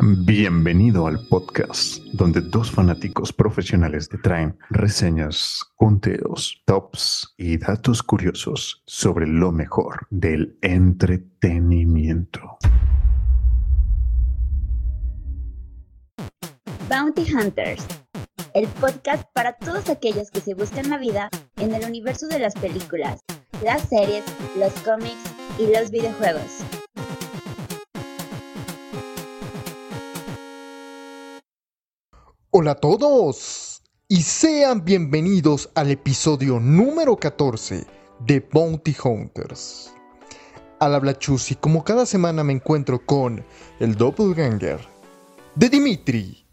Bienvenido al podcast donde dos fanáticos profesionales te traen reseñas, conteos, tops y datos curiosos sobre lo mejor del entretenimiento. Bounty Hunters, el podcast para todos aquellos que se buscan la vida en el universo de las películas, las series, los cómics y los videojuegos. Hola a todos y sean bienvenidos al episodio número 14 de Bounty Hunters. Al habla Chus como cada semana me encuentro con el doppelganger de Dimitri,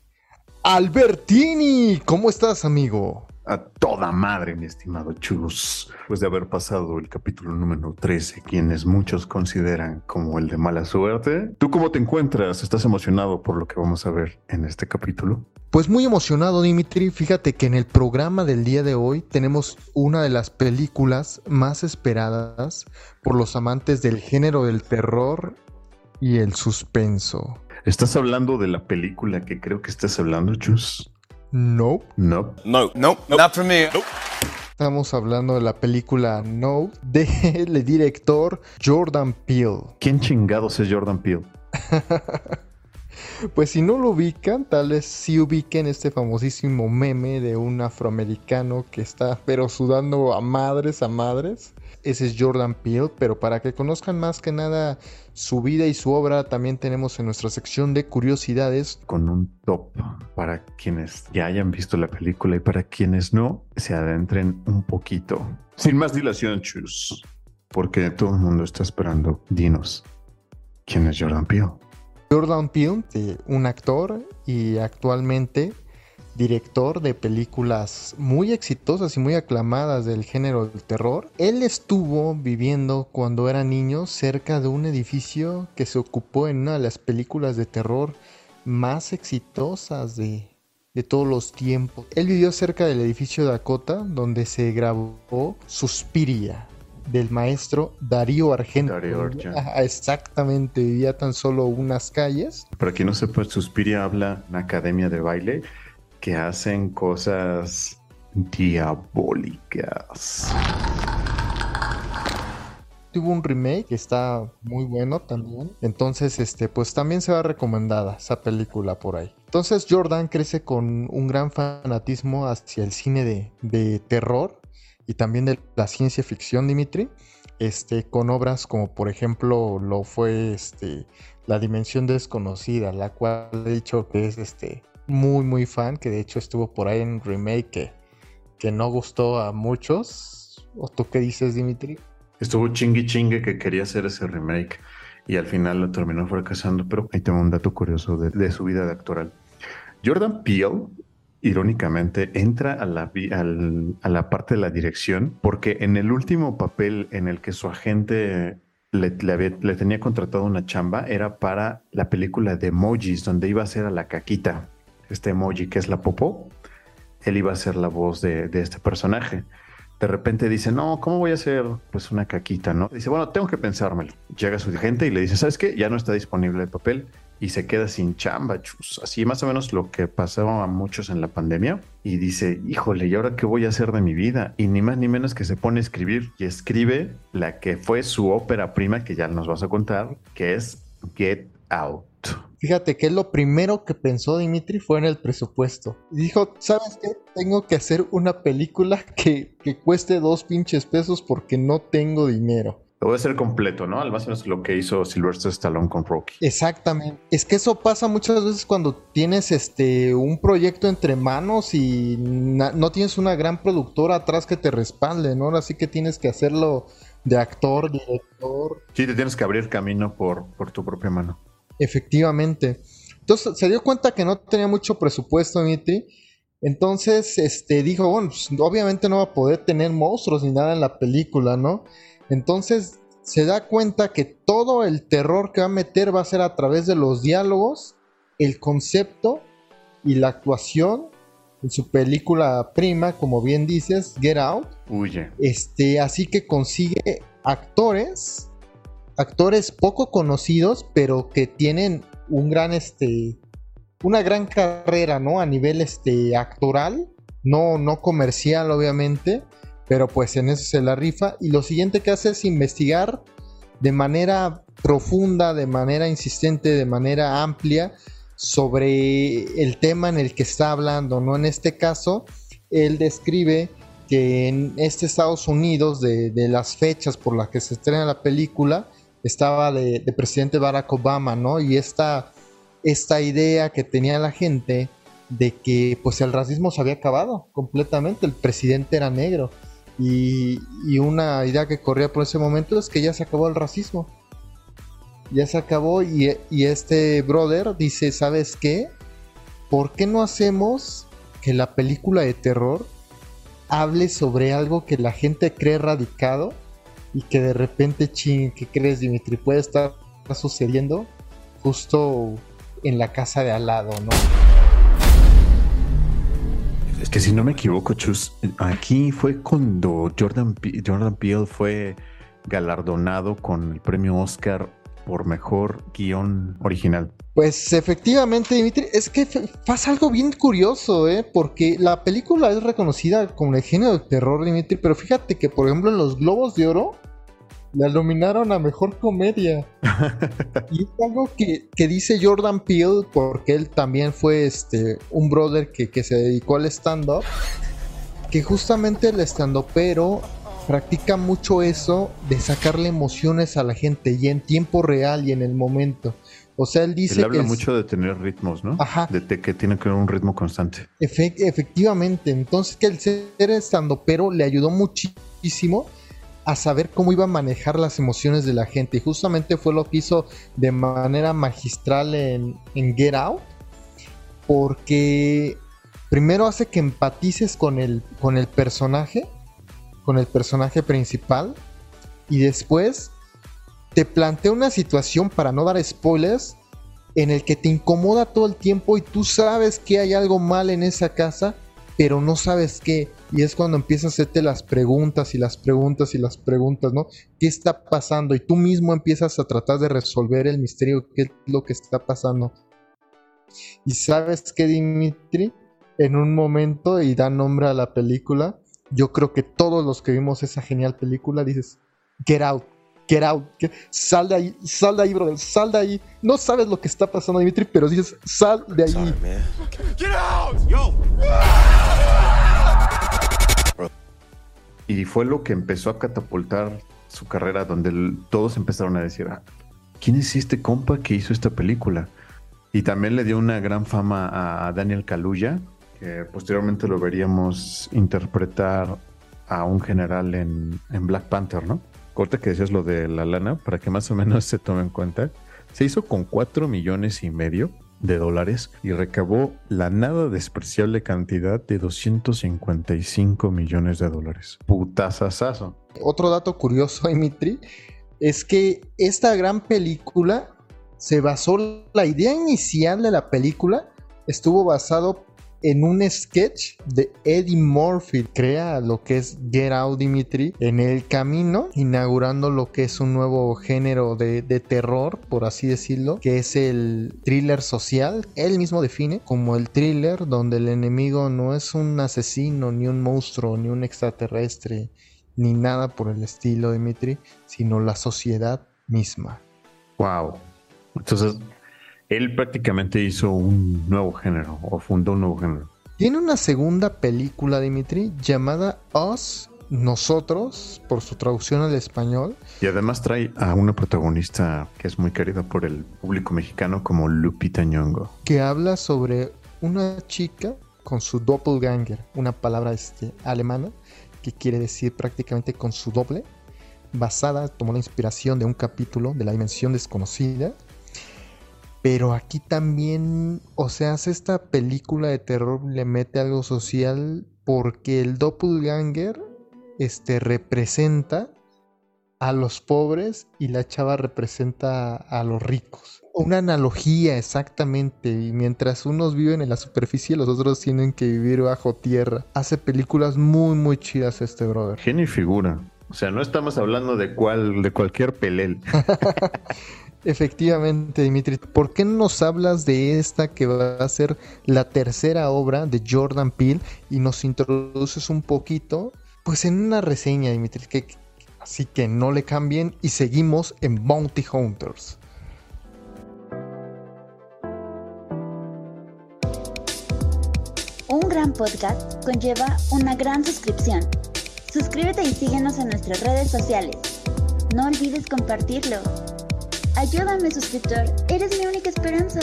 Albertini. ¿Cómo estás, amigo? A toda madre, mi estimado Chus. Después de haber pasado el capítulo número 13, quienes muchos consideran como el de mala suerte, ¿tú cómo te encuentras? ¿Estás emocionado por lo que vamos a ver en este capítulo? Pues muy emocionado, Dimitri. Fíjate que en el programa del día de hoy tenemos una de las películas más esperadas por los amantes del género del terror y el suspenso. ¿Estás hablando de la película que creo que estás hablando, Chus? No. No. No, no, not for me. Nope. Estamos hablando de la película No del director Jordan Peele. ¿Quién chingados es Jordan Peele? Pues si no lo ubican, tal vez sí ubiquen este famosísimo meme de un afroamericano que está pero sudando a madres, a madres. Ese es Jordan Peele, pero para que conozcan más que nada su vida y su obra, también tenemos en nuestra sección de curiosidades. Con un top para quienes ya hayan visto la película y para quienes no, se adentren un poquito. Sin más dilación, chus, porque todo el mundo está esperando. Dinos, ¿quién es Jordan Peele? Jordan Peele, eh, un actor y actualmente director de películas muy exitosas y muy aclamadas del género del terror. Él estuvo viviendo cuando era niño cerca de un edificio que se ocupó en una de las películas de terror más exitosas de, de todos los tiempos. Él vivió cerca del edificio Dakota donde se grabó Suspiria del maestro Darío Argento. Darío Argento. Exactamente, vivía tan solo unas calles. Para quien no sepa, Suspiria habla de una academia de baile que hacen cosas diabólicas. Tuvo un remake que está muy bueno también. Entonces, este, pues también se va recomendada esa película por ahí. Entonces, Jordan crece con un gran fanatismo hacia el cine de, de terror y también de la ciencia ficción, Dimitri. Este, con obras como por ejemplo lo fue este, La Dimensión Desconocida, la cual he dicho que es este, muy muy fan, que de hecho estuvo por ahí en remake que, no gustó a muchos. ¿O tú qué dices, Dimitri? Estuvo chingue chingue que quería hacer ese remake y al final lo terminó fracasando, pero ahí tengo un dato curioso de, su vida de actoral. Jordan Peele, irónicamente, entra a la, al- a la parte de la dirección porque en el último papel en el que su agente le, le tenía contratado una chamba era para la película de emojis, donde iba a ser a la caquita, este emoji que es la popó. Él iba a ser la voz de, de este personaje de repente dice, no, ¿cómo voy a hacer pues una caquita, no? Dice, bueno, tengo que pensármelo. Llega su gente y le dice, ¿sabes qué? Ya no está disponible el papel y se queda sin chamba, chus. Así más o menos lo que pasaba a muchos en la pandemia. Y dice, híjole, ¿y ahora qué voy a hacer de mi vida? Y ni más ni menos que se pone a escribir y escribe la que fue su ópera prima, que ya nos vas a contar, que es Get Out. Fíjate que lo primero que pensó Dimitri fue en el presupuesto. Dijo, ¿sabes qué? Tengo que hacer una película que, que cueste dos pinches pesos porque no tengo dinero. A hacer completo, ¿no? Al más o menos lo que hizo Sylvester Stallone con Rocky. Exactamente. Es que eso pasa muchas veces cuando tienes este un proyecto entre manos y no tienes una gran productora atrás que te respalde, ¿no? Así que tienes que hacerlo de actor, director, Sí, te tienes que abrir camino por, por tu propia mano. Efectivamente. Entonces se dio cuenta que no tenía mucho presupuesto, Dimitri. Entonces, este, dijo, bueno, pues, obviamente no va a poder tener monstruos ni nada en la película, ¿no? Entonces se da cuenta que todo el terror que va a meter va a ser a través de los diálogos, el concepto y la actuación en su película prima, como bien dices, Get Out. Huye. Este, así que consigue actores, actores poco conocidos, pero que tienen un gran, este, una gran carrera, ¿no? A nivel, este, actoral, no, no comercial, obviamente, pero pues en eso se la rifa. Y lo siguiente que hace es investigar de manera profunda, de manera insistente, de manera amplia sobre el tema en el que está hablando, ¿no? En este caso, él describe que en este Estados Unidos, de, las fechas por las que se estrena la película, estaba de, presidente Barack Obama, ¿no? Y esta, esta idea que tenía la gente de que pues el racismo se había acabado completamente, el presidente era negro. Y, y una idea que corría por ese momento es que ya se acabó el racismo ya se acabó y, este brother dice, ¿sabes qué? ¿Por qué no hacemos que la película de terror hable sobre algo que la gente cree radicado y que de repente, ching, ¿qué crees, Dimitri? Puede estar sucediendo justo en la casa de al lado, ¿no? Es que si no me equivoco, Chus, aquí fue cuando Jordan, Jordan Peele fue galardonado con el premio Oscar por mejor guion original. Pues efectivamente, Dimitri, es que pasa algo bien curioso, ¿eh? Porque la película es reconocida como el género del terror, Dimitri, pero fíjate que, por ejemplo, en los Globos de Oro la nominaron a Mejor Comedia. y es algo que, dice Jordan Peele, porque él también fue este, un brother que, que se dedicó al stand-up, que justamente el stand-up, pero practica mucho eso de sacarle emociones a la gente y en tiempo real y en el momento. O sea, él dice. Él habla mucho de tener ritmos, ¿no? Ajá. De, que tiene que haber un ritmo constante. efectivamente. Entonces, que el ser estando, pero le ayudó muchísimo a saber cómo iba a manejar las emociones de la gente. Y justamente fue lo que hizo de manera magistral en, en Get Out. Porque primero hace que empatices con el, con el personaje con el personaje principal y después te plantea una situación para no dar spoilers en el que te incomoda todo el tiempo y tú sabes que hay algo mal en esa casa, pero no sabes qué. Y es cuando empiezas a hacerte las preguntas y las preguntas y las preguntas, ¿no? ¿Qué está pasando? Y tú mismo empiezas a tratar de resolver el misterio, qué es lo que está pasando. Y sabes que Dimitri, en un momento, y da nombre a la película, yo creo que todos los que vimos esa genial película dices, get out, get out, sal de ahí, sal de ahí, brother, sal de ahí. No sabes lo que está pasando, Dimitri, pero dices, sal de ahí. get out, yo. Y fue lo que empezó a catapultar su carrera, donde todos empezaron a decir, ah, ¿quién es este compa que hizo esta película? Y también le dio una gran fama a Daniel Kaluuya, posteriormente lo veríamos interpretar a un general en, Black Panther, ¿no? Corte que decías lo de la lana, para que más o menos se tome en cuenta. Se hizo con 4 millones y medio de dólares y recabó la nada despreciable cantidad de 255 millones de dólares. Putazazazo. Otro dato curioso, Dimitri, es que esta gran película se basó, la idea inicial de la película estuvo basado en un sketch de Eddie Murphy crea lo que es Get Out Dimitri en el camino, inaugurando lo que es un nuevo género de, terror, por así decirlo, que es el thriller social. Él mismo define como el thriller donde el enemigo no es un asesino, ni un monstruo, ni un extraterrestre, ni nada por el estilo, Dimitri, sino la sociedad misma. Wow. Entonces, él prácticamente hizo un nuevo género o fundó un nuevo género. Tiene una segunda película, Dimitri, llamada Us, Nosotros, por su traducción al español. Y además trae a una protagonista que es muy querida por el público mexicano como Lupita Nyong'o. Que habla sobre una chica con su doppelganger, una palabra este, alemana que quiere decir prácticamente con su doble, basada, tomó la inspiración de un capítulo de la dimensión desconocida pero aquí también, o sea, hace esta película de terror, le mete algo social porque el doppelganger este, representa a los pobres y la chava representa a los ricos. Una analogía exactamente, y mientras unos viven en la superficie, los otros tienen que vivir bajo tierra. Hace películas muy, muy chidas este brother. Genio y figura. O sea, no estamos hablando de cual, de cualquier pelel. Efectivamente, Dimitri. ¿Por qué no nos hablas de esta que va a ser la tercera obra de Jordan Peele y nos introduces un poquito, pues en una reseña, Dimitri? Así que no le cambien y seguimos en Bounty Hunters. Un gran podcast conlleva una gran suscripción. Suscríbete y síguenos en nuestras redes sociales. No olvides compartirlo. Ayúdame, suscriptor. Eres mi única esperanza.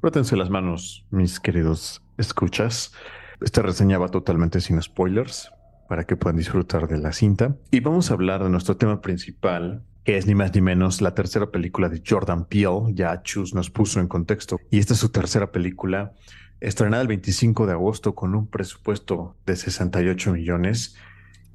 Frótense las manos, mis queridos escuchas. Esta reseña va totalmente sin spoilers para que puedan disfrutar de la cinta. Y vamos a hablar de nuestro tema principal, que es ni más ni menos la tercera película de Jordan Peele. Ya Chus nos puso en contexto. Y esta es su tercera película, estrenada el 25 de agosto con un presupuesto de 68 millones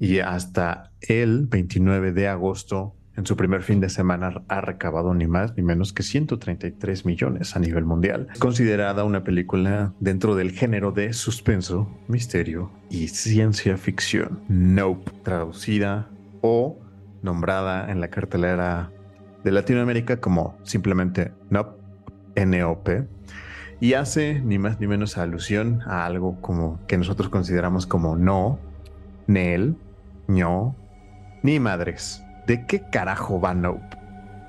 y hasta el 29 de agosto, en su primer fin de semana, ha recabado ni más ni menos que 133 millones a nivel mundial. Es considerada una película dentro del género de suspenso, misterio y ciencia ficción. Nope, traducida o nombrada en la cartelera de Latinoamérica como simplemente Nope, N-O-P y hace ni más ni menos alusión a algo como que nosotros consideramos como no, Nel, no, ni madres. ¿De qué carajo va Nope?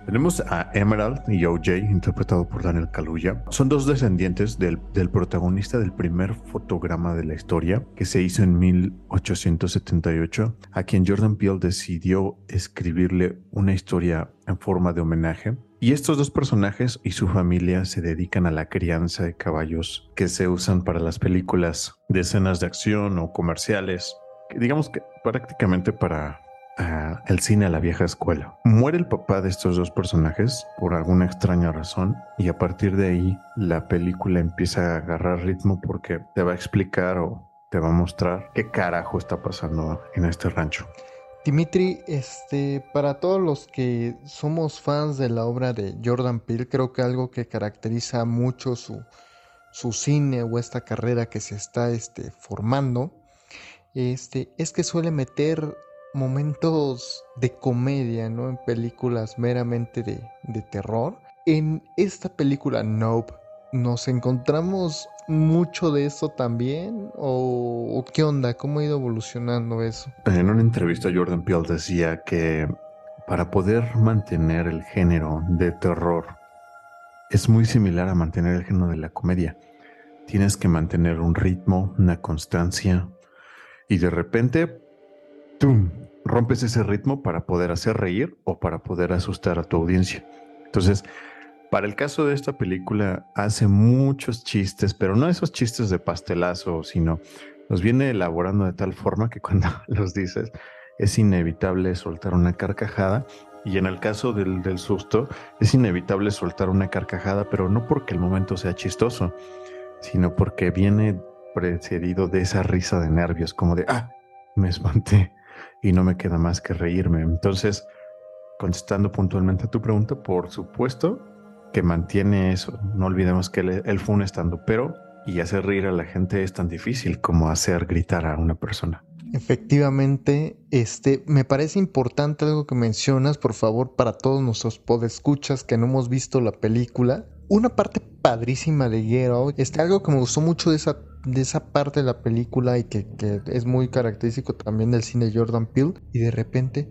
Tenemos a Emerald y OJ, interpretado por Daniel Kaluuya. Son dos descendientes del, del, protagonista del primer fotograma de la historia, que se hizo en 1878, a quien Jordan Peele decidió escribirle una historia en forma de homenaje. Y estos dos personajes y su familia se dedican a la crianza de caballos que se usan para las películas de escenas de acción o comerciales digamos que prácticamente para uh, el cine a la vieja escuela. Muere el papá de estos dos personajes por alguna extraña razón y a partir de ahí la película empieza a agarrar ritmo porque te va a explicar o te va a mostrar qué carajo está pasando en este rancho. Dimitri, este, para todos los que somos fans de la obra de Jordan Peele, creo que algo que caracteriza mucho su, su cine o esta carrera que se está este, formando este, es que suele meter momentos de comedia, ¿no? En películas meramente de, terror. En esta película Nope, ¿nos encontramos mucho de eso también? ¿O, ¿O, qué onda? ¿Cómo ha ido evolucionando eso? En una entrevista Jordan Peele decía que para poder mantener el género de terror es muy similar a mantener el género de la comedia. Tienes que mantener un ritmo, una constancia, y de repente, ¡tum! rompes ese ritmo para poder hacer reír o para poder asustar a tu audiencia. Entonces, para el caso de esta película, hace muchos chistes, pero no esos chistes de pastelazo, sino los viene elaborando de tal forma que cuando los dices es inevitable soltar una carcajada. Y en el caso del, del susto, es inevitable soltar una carcajada, pero no porque el momento sea chistoso, sino porque viene precedido de esa risa de nervios, como de, ah, me espanté y no me queda más que reírme. Entonces, contestando puntualmente a tu pregunta, por supuesto que mantiene eso. No olvidemos que él, fue un estando, pero y hacer reír a la gente es tan difícil como hacer gritar a una persona. Efectivamente, este, me parece importante algo que mencionas, por favor, para todos nuestros podescuchas que no hemos visto la película. Una parte padrísima de Get este, algo que me gustó mucho de esa de esa parte de la película y que, es muy característico también del cine de Jordan Peele y de repente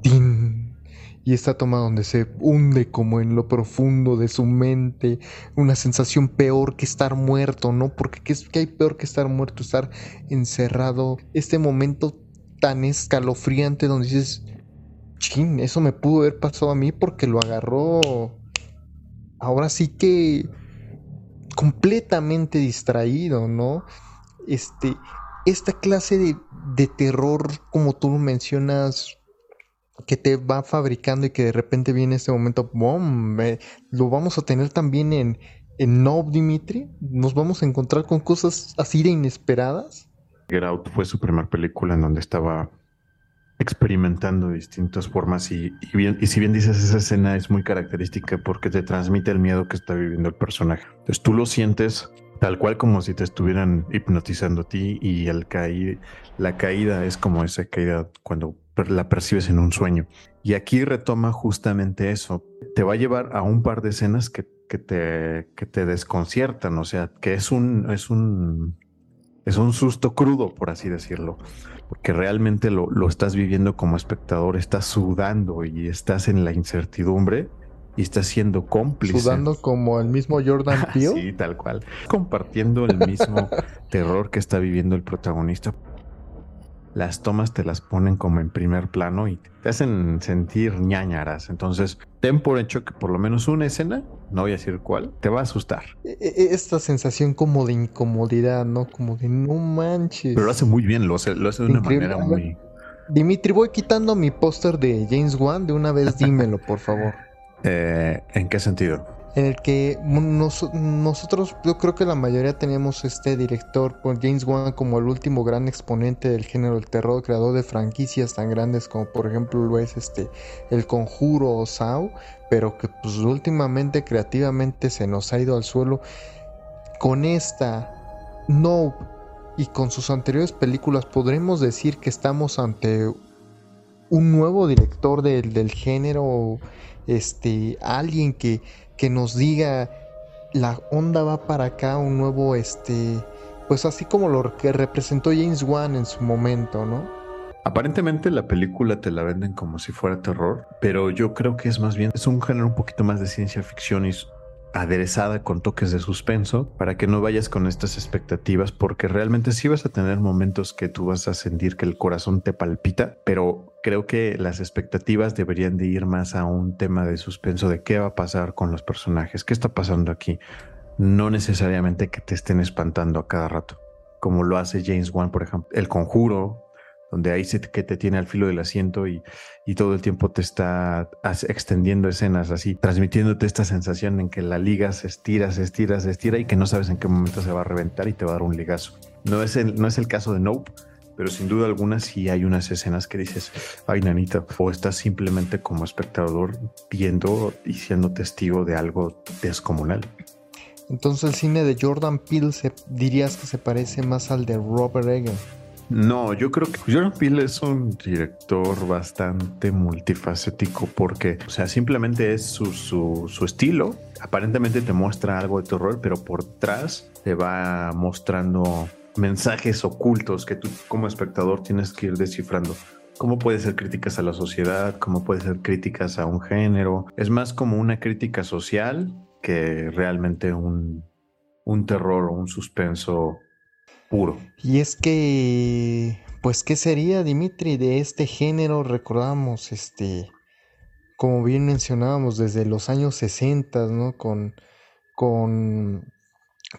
¡tin! y esta toma donde se hunde como en lo profundo de su mente una sensación peor que estar muerto, ¿no? Porque ¿qué, que hay peor que estar muerto? Estar encerrado, este momento tan escalofriante donde dices, chin, eso me pudo haber pasado a mí porque lo agarró ahora sí que completamente distraído, ¿no? Este, esta clase de, de terror, como tú mencionas, que te va fabricando y que de repente viene este momento, ¡bom! lo vamos a tener también en, en No Dimitri. Nos vamos a encontrar con cosas así de inesperadas. Get Out fue su primera película en donde estaba experimentando distintas formas y, bien, y si bien dices esa escena es muy característica porque te transmite el miedo que está viviendo el personaje. Entonces tú lo sientes tal cual como si te estuvieran hipnotizando a ti y el la caída es como esa caída cuando la percibes en un sueño. Y aquí retoma justamente eso. Te va a llevar a un par de escenas que, que te, que te desconciertan, o sea, que es un, es un, es un susto crudo, por así decirlo, porque realmente lo, lo estás viviendo como espectador, estás sudando y estás en la incertidumbre y estás siendo cómplice. Sudando como el mismo Jordan Peele. sí, tal cual. Compartiendo el mismo terror que está viviendo el protagonista las tomas te las ponen como en primer plano y te hacen sentir ñañaras. Entonces, ten por hecho que por lo menos una escena, no voy a decir cuál, te va a asustar. E, e, esta sensación como de incomodidad, ¿no? Como de no manches. Pero lo hace muy bien, lo hace, lo hace de una manera muy... Dimitri, voy quitando mi póster de James Wan, de una vez dímelo, por favor. Eh, ¿En qué sentido? En el que nosotros, yo creo que la mayoría teníamos este director, por James Wan, como el último gran exponente del género del terror, creador de franquicias tan grandes como por ejemplo lo es este El Conjuro o Saw, pero que pues últimamente creativamente se nos ha ido al suelo. Con esta No y con sus anteriores películas podremos decir que estamos ante un nuevo director del, del género, este, alguien que que nos diga la onda va para acá, un nuevo, este, pues así como lo que representó James Wan en su momento, ¿no? Aparentemente la película te la venden como si fuera terror, pero yo creo que es más bien, es un género un poquito más de ciencia ficción y aderezada con toques de suspenso para que no vayas con estas expectativas porque realmente sí vas a tener momentos que tú vas a sentir que el corazón te palpita, pero creo que las expectativas deberían de ir más a un tema de suspenso de qué va a pasar con los personajes, qué está pasando aquí, no necesariamente que te estén espantando a cada rato, como lo hace James Wan, por ejemplo, El Conjuro, donde ahí se que te tiene al filo del asiento y, y todo el tiempo te está extendiendo escenas así, transmitiéndote esta sensación en que la liga se estira, se estira, se estira y que no sabes en qué momento se va a reventar y te va a dar un ligazo. No es el, no es el caso de Nope, pero sin duda alguna sí hay unas escenas que dices, ay nanita, o estás simplemente como espectador viendo y siendo testigo de algo descomunal. Entonces el cine de Jordan Peele dirías que se parece más al de Robert Eggers. No, yo creo que Jordan Peele es un director bastante multifacético porque, o sea, simplemente es su, su, su, estilo. Aparentemente te muestra algo de terror, pero por detrás te va mostrando mensajes ocultos que tú como espectador tienes que ir descifrando. ¿Cómo puede ser críticas a la sociedad? ¿Cómo puede ser críticas a un género? Es más como una crítica social que realmente un, un terror o un suspenso Y es que, pues, ¿qué sería, Dimitri, de este género? Recordamos, este, como bien mencionábamos, desde los años 60, ¿no? Con, con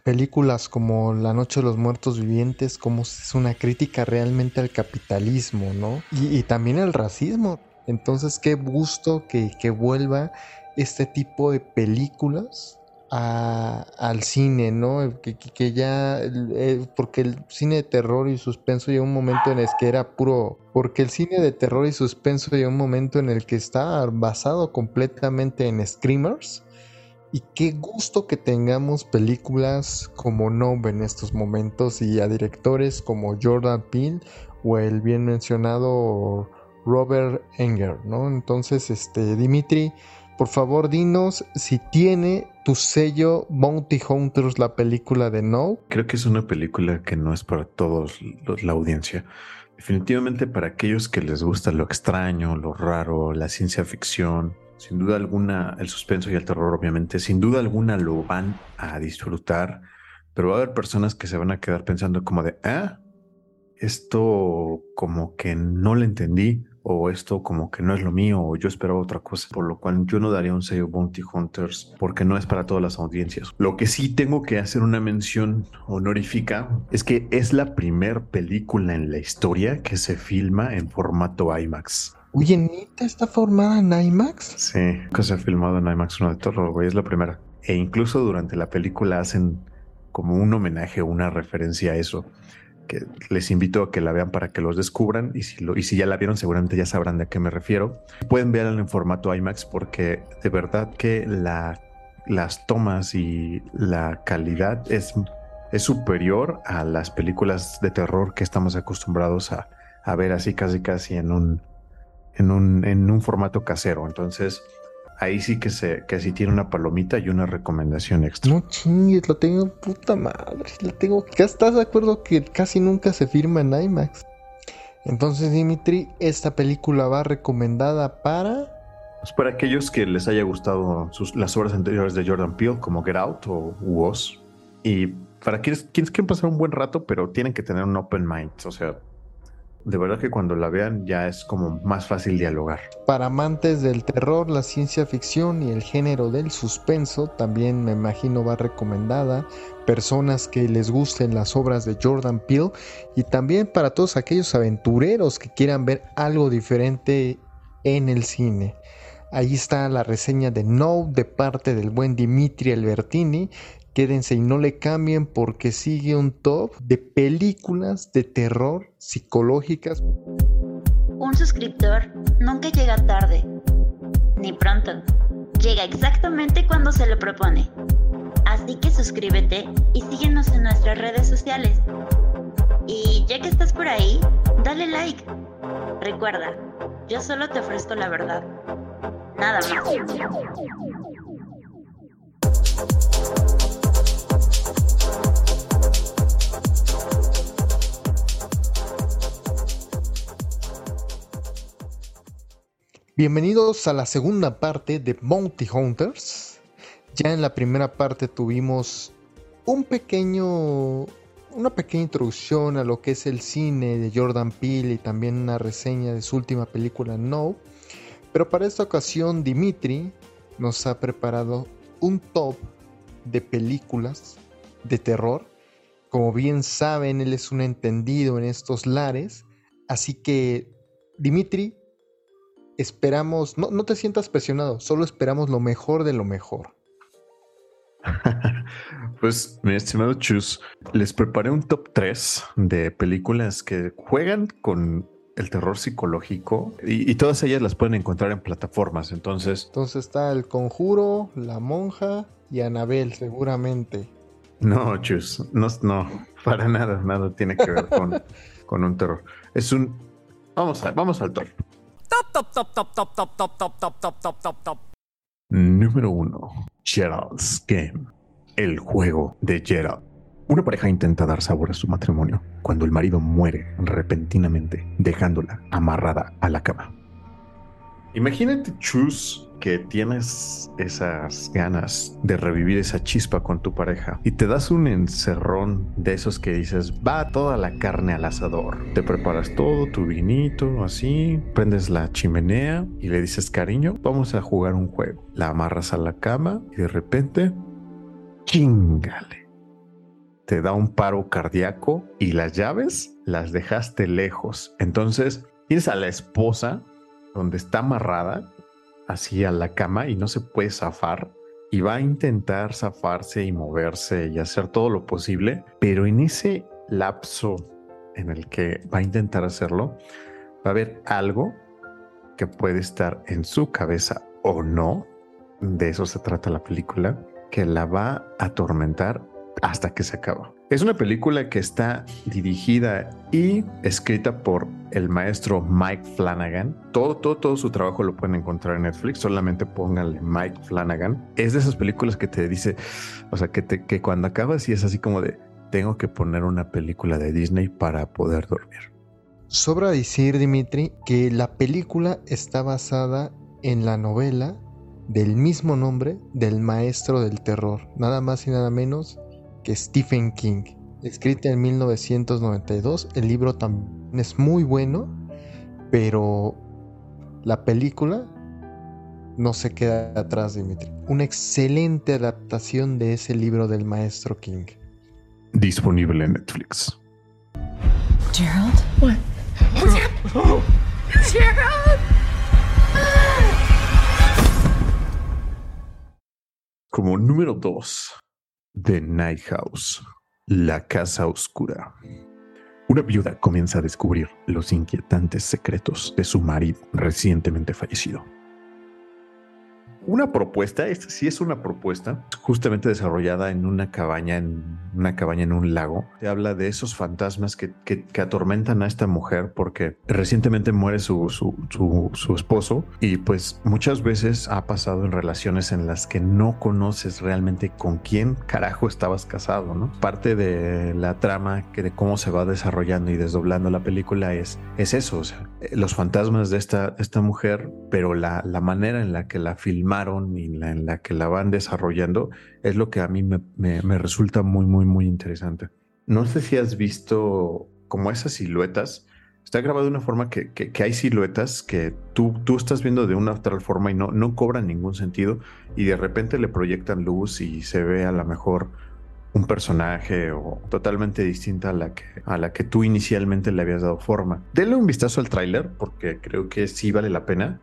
películas como La Noche de los Muertos Vivientes, como es una crítica realmente al capitalismo, ¿no? Y, y también al racismo. Entonces, qué gusto que, que vuelva este tipo de películas al cine, ¿no? Que, ya, porque el cine de terror y suspenso llegó un momento en el que era puro, porque el cine de terror y suspenso llegó un momento en el que está basado completamente en screamers. Y qué gusto que tengamos películas como Nobe en estos momentos y a directores como Jordan Peele o el bien mencionado Robert Enger, ¿no? Entonces, este, Dimitri, por favor, dinos si tiene tu sello Bounty Hunters la película de No. Creo que es una película que no es para todos la audiencia. Definitivamente para aquellos que les gusta lo extraño, lo raro, la ciencia ficción, sin duda alguna el suspenso y el terror obviamente, sin duda alguna lo van a disfrutar, pero va a haber personas que se van a quedar pensando como de, ah, esto como que no lo entendí o esto como que no es lo mío o yo esperaba otra cosa, por lo cual yo no daría un sello Bounty Hunters porque no es para todas las audiencias. Lo que sí tengo que hacer una mención honorífica es que es la primer película en la historia que se filma en formato IMAX. Oye, ¿Nita está formada en IMAX? Sí, que se ha filmado en IMAX uno de terror, güey, es la primera. E incluso durante la película hacen como un homenaje o una referencia a eso les invito a que la vean para que los descubran y si, ya la vieron seguramente ya sabrán de qué me refiero. Pueden verla en formato IMAX porque de verdad que la, las tomas y la calidad es, superior a las películas de terror que estamos acostumbrados a, ver así casi casi en un, en un formato casero. Entonces, ahí sí que se que sí tiene una palomita y una recomendación extra. No chingues, lo tengo puta madre, la tengo. ¿Ya estás de acuerdo que casi nunca se firma en IMAX? Entonces, Dimitri, esta película va recomendada para pues para aquellos que les haya gustado sus, las obras anteriores de Jordan Peele, como Get Out o Woz, y para quienes, quienes quieren pasar un buen rato, pero tienen que tener un open mind, o sea, de verdad que cuando la vean ya es como más fácil dialogar. Para amantes del terror, la ciencia ficción y el género del suspenso, también me imagino va recomendada. Personas que les gusten las obras de Jordan Peele y también para todos aquellos aventureros que quieran ver algo diferente en el cine. Ahí está la reseña de No de parte del buen Dimitri Albertini, Quédense y no le cambien porque sigue un top de películas de terror psicológicas. Un suscriptor nunca llega tarde, ni pronto. Llega exactamente cuando se lo propone. Así que suscríbete y síguenos en nuestras redes sociales. Y ya que estás por ahí, dale like. Recuerda, yo solo te ofrezco la verdad. Nada más. Bienvenidos a la segunda parte de Bounty Hunters. Ya en la primera parte tuvimos un pequeño, una pequeña introducción a lo que es el cine de Jordan Peele y también una reseña de su última película No. Pero para esta ocasión Dimitri nos ha preparado un top de películas de terror. Como bien saben, él es un entendido en estos lares. Así que, Dimitri, esperamos, no, no te sientas presionado, solo esperamos lo mejor de lo mejor. pues, mi estimado Chus, les preparé un top 3 de películas que juegan con el terror psicológico y, todas ellas las pueden encontrar en plataformas. Entonces, entonces está El Conjuro, La Monja y Anabel, seguramente. No, Chus, no, no, para nada, nada tiene que ver con, con un terror. Es un. Vamos, a, vamos al top. Top, top, top, top, top, top, top, top, top, top, top, top. Número uno. Gerald's Game. El juego de Gerald. Una pareja intenta dar sabor a su matrimonio cuando el marido muere repentinamente, dejándola amarrada a la cama. Imagínate, Chus, que tienes esas ganas de revivir esa chispa con tu pareja y te das un encerrón de esos que dices, va toda la carne al asador. Te preparas todo, tu vinito, así, prendes la chimenea y le dices, cariño, vamos a jugar un juego. La amarras a la cama y de repente, chingale. Te da un paro cardíaco y las llaves las dejaste lejos. Entonces, tienes a la esposa donde está amarrada así a la cama y no se puede zafar y va a intentar zafarse y moverse y hacer todo lo posible, pero en ese lapso en el que va a intentar hacerlo, va a haber algo que puede estar en su cabeza o no, de eso se trata la película, que la va a atormentar hasta que se acaba. Es una película que está dirigida y escrita por el maestro Mike Flanagan. Todo, todo, todo su trabajo lo pueden encontrar en Netflix. Solamente pónganle Mike Flanagan. Es de esas películas que te dice, o sea, que, te, que cuando acabas y es así como de, tengo que poner una película de Disney para poder dormir. Sobra decir, Dimitri, que la película está basada en la novela del mismo nombre del maestro del terror, nada más y nada menos que Stephen King. Escrita en 1992, el libro también es muy bueno, pero la película no se queda atrás, Dimitri. Una excelente adaptación de ese libro del maestro King. Disponible en Netflix. Gerald? What? Gerald? Como número 2, The Night House, la casa oscura. Una viuda comienza a descubrir los inquietantes secretos de su marido recientemente fallecido. Una propuesta, esta sí es una propuesta, justamente desarrollada en una cabaña, en una cabaña en un lago. Te habla de esos fantasmas que, que, atormentan a esta mujer porque recientemente muere su, su, su, esposo y pues muchas veces ha pasado en relaciones en las que no conoces realmente con quién carajo estabas casado, ¿no? Parte de la trama que de cómo se va desarrollando y desdoblando la película es, es eso, o sea, los fantasmas de esta, esta mujer, pero la, la manera en la que la filmaron y la, en la que la van desarrollando es lo que a mí me, me, resulta muy, muy, muy interesante. No sé si has visto como esas siluetas. Está grabado de una forma que, que, hay siluetas que tú, tú estás viendo de una tal forma y no, no cobran ningún sentido y de repente le proyectan luz y se ve a lo mejor un personaje o totalmente distinta a la que a la que tú inicialmente le habías dado forma. Denle un vistazo al tráiler porque creo que sí vale la pena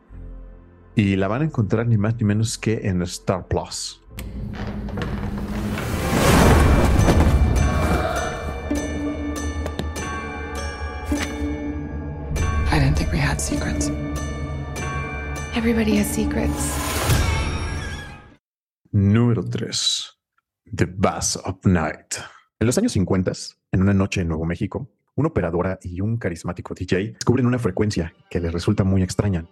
y la van a encontrar ni más ni menos que en Star Plus. I didn't think we had secrets. Everybody has secrets. Número 3. The Bass of Night. En los años 50, en una noche en Nuevo México, una operadora y un carismático DJ descubren una frecuencia que les resulta muy extraña.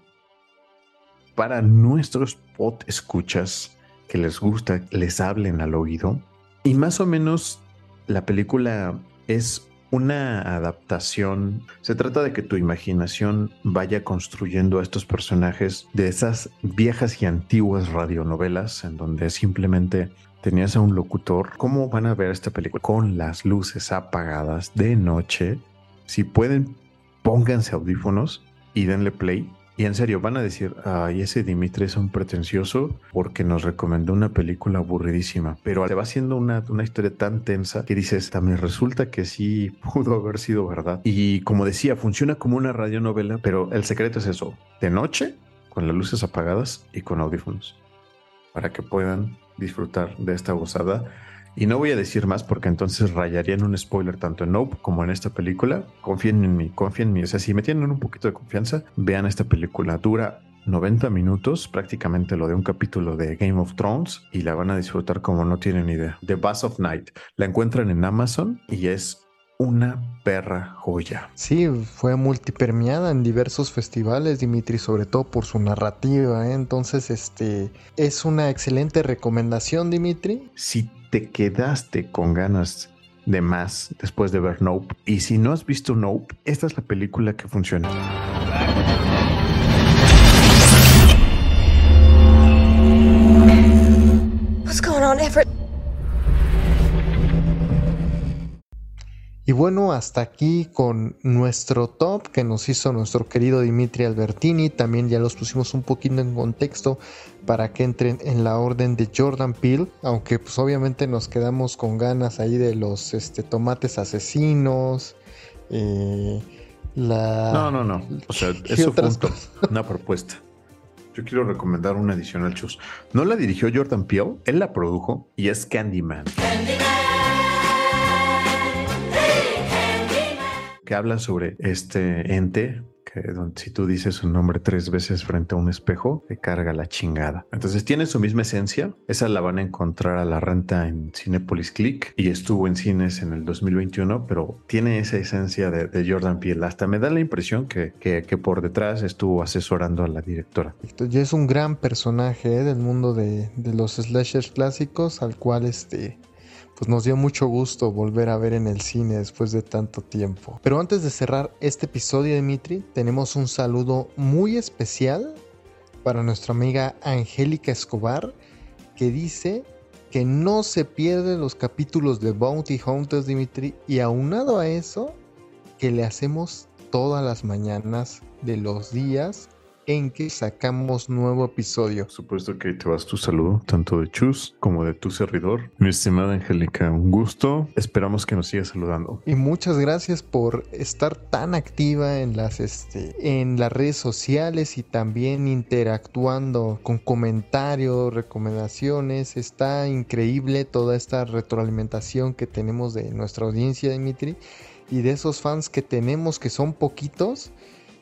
Para nuestros pot escuchas que les gusta, les hablen al oído. Y más o menos la película es una adaptación. Se trata de que tu imaginación vaya construyendo a estos personajes de esas viejas y antiguas radionovelas en donde simplemente tenías a un locutor. ¿Cómo van a ver esta película? Con las luces apagadas de noche. Si pueden, pónganse audífonos y denle play. Y en serio, van a decir, ay, ese Dimitri es un pretencioso porque nos recomendó una película aburridísima. Pero te va haciendo una, una historia tan tensa que dices, también resulta que sí pudo haber sido verdad. Y como decía, funciona como una radionovela, pero el secreto es eso, de noche, con las luces apagadas y con audífonos, para que puedan disfrutar de esta gozada. Y no voy a decir más porque entonces rayaría en un spoiler tanto en Nope como en esta película. Confíen en mí, confíen en mí. O sea, si me tienen un poquito de confianza, vean esta película. Dura 90 minutos, prácticamente lo de un capítulo de Game of Thrones y la van a disfrutar como no tienen idea. The Bass of Night. La encuentran en Amazon y es una perra joya. Sí, fue multipermeada en diversos festivales, Dimitri, sobre todo por su narrativa. ¿eh? Entonces, este es una excelente recomendación, Dimitri. Si te quedaste con ganas de más después de ver Nope, y si no has visto Nope, esta es la película que funciona. Y bueno, hasta aquí con nuestro top que nos hizo nuestro querido Dimitri Albertini. También ya los pusimos un poquito en contexto para que entren en la orden de Jordan Peele. Aunque pues obviamente nos quedamos con ganas ahí de los este, tomates asesinos. Eh, la... No, no, no. O sea, eso fue una propuesta. Yo quiero recomendar una adicional Chus. No la dirigió Jordan Peele, él la produjo y es Candyman. Candyman. Que habla sobre este ente que si tú dices su nombre tres veces frente a un espejo, te carga la chingada. Entonces tiene su misma esencia. Esa la van a encontrar a la renta en Cinepolis Click y estuvo en cines en el 2021, pero tiene esa esencia de, Jordan Peele. Hasta me da la impresión que, que, por detrás estuvo asesorando a la directora. Y es un gran personaje ¿eh? del mundo de, de los slashers clásicos al cual este pues nos dio mucho gusto volver a ver en el cine después de tanto tiempo. Pero antes de cerrar este episodio, Dimitri, tenemos un saludo muy especial para nuestra amiga Angélica Escobar, que dice que no se pierden los capítulos de Bounty Hunters, Dimitri, y aunado a eso, que le hacemos todas las mañanas de los días en que sacamos nuevo episodio. Por supuesto que te vas tu saludo, tanto de Chus como de tu servidor. Mi estimada Angélica, un gusto. Esperamos que nos sigas saludando. Y muchas gracias por estar tan activa en las, este, en las redes sociales y también interactuando con comentarios, recomendaciones. Está increíble toda esta retroalimentación que tenemos de nuestra audiencia, Dimitri, y de esos fans que tenemos que son poquitos.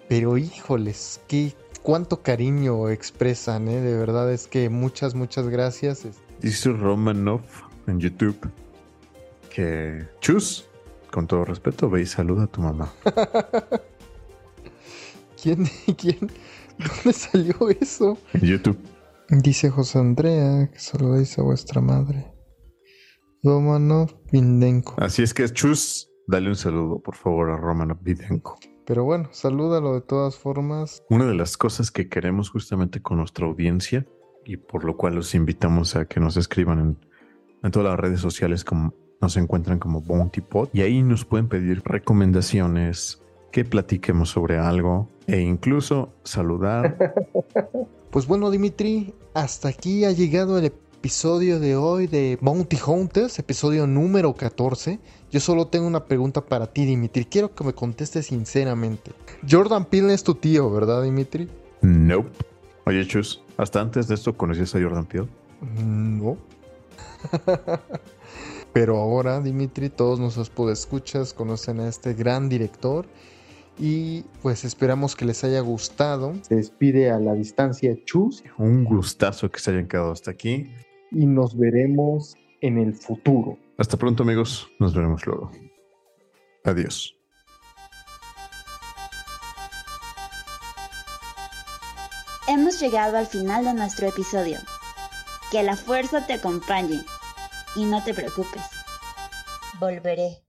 Pero híjoles, qué cuánto cariño expresan, ¿eh? De verdad es que muchas, muchas gracias. Dice Romanov en YouTube que chus, con todo respeto, ve y saluda a tu mamá. ¿Quién? ¿Quién? ¿Dónde salió eso? En YouTube. Dice José Andrea que saludéis a vuestra madre. Romanov Vindenko. Así es que chus, dale un saludo, por favor, a Romanov Vindenko. Pero bueno, salúdalo de todas formas. Una de las cosas que queremos justamente con nuestra audiencia y por lo cual los invitamos a que nos escriban en, en todas las redes sociales como nos encuentran como Bounty Pod y ahí nos pueden pedir recomendaciones, que platiquemos sobre algo e incluso saludar. Pues bueno, Dimitri, hasta aquí ha llegado el episodio de hoy de Bounty Hunters, episodio número 14. Yo solo tengo una pregunta para ti, Dimitri. Quiero que me contestes sinceramente. Jordan Peele es tu tío, ¿verdad, Dimitri? Nope. Oye, Chus, hasta antes de esto conocías a Jordan Peele. No. Pero ahora, Dimitri, todos nuestros podescuchas conocen a este gran director y pues esperamos que les haya gustado. Se despide a la distancia Chus. Un gustazo que se hayan quedado hasta aquí. Y nos veremos en el futuro. Hasta pronto amigos, nos veremos luego. Adiós. Hemos llegado al final de nuestro episodio. Que la fuerza te acompañe y no te preocupes. Volveré.